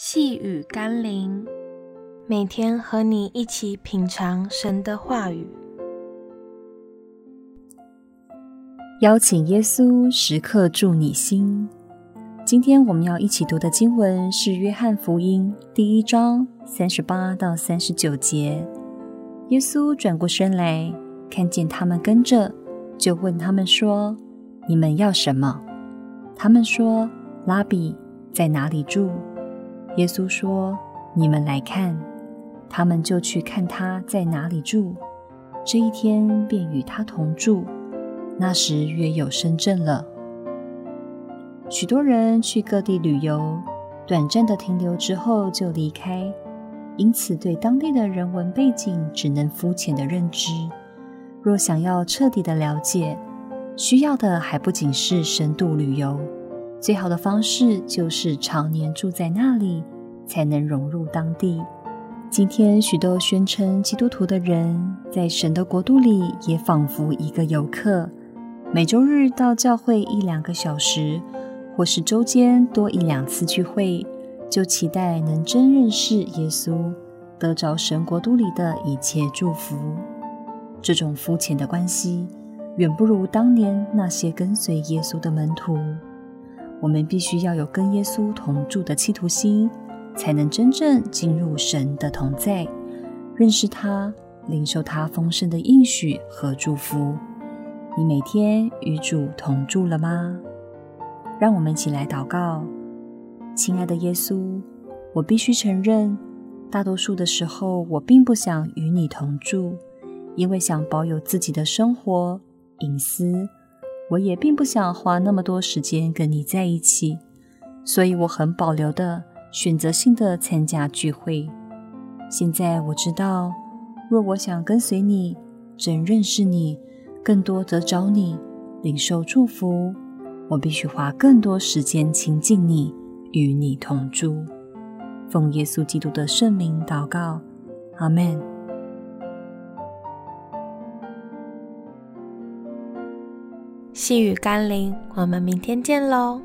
细雨甘霖，每天和你一起品尝神的话语，邀请耶稣时刻住你心。今天我们要一起读的经文是《约翰福音》第一章三十八到三十九节。耶稣转过身来，看见他们跟着，就问他们说：“你们要什么？”他们说：“拉比，在哪里住？”耶稣说：“你们来看。”他们就去看他在哪里住。这一天便与他同住。那时约有深圳了。许多人去各地旅游，短暂的停留之后就离开，因此对当地的人文背景只能肤浅的认知。若想要彻底的了解，需要的还不仅是深度旅游。最好的方式就是常年住在那里，才能融入当地。今天许多宣称基督徒的人，在神的国度里也仿佛一个游客，每周日到教会一两个小时，或是周间多一两次聚会，就期待能真认识耶稣，得着神国度里的一切祝福。这种肤浅的关系，远不如当年那些跟随耶稣的门徒。我们必须要有跟耶稣同住的企图心，才能真正进入神的同在，认识他，领受他丰盛的应许和祝福。你每天与主同住了吗？让我们一起来祷告。亲爱的耶稣，我必须承认，大多数的时候我并不想与你同住，因为想保有自己的生活隐私。我也并不想花那么多时间跟你在一起，所以我很保留的选择性的参加聚会。现在我知道，若我想跟随你，真认识你，更多得着你，领受祝福，我必须花更多时间亲近你，与你同住。奉耶稣基督的圣名祷告，阿门。细雨甘霖，我们明天见喽。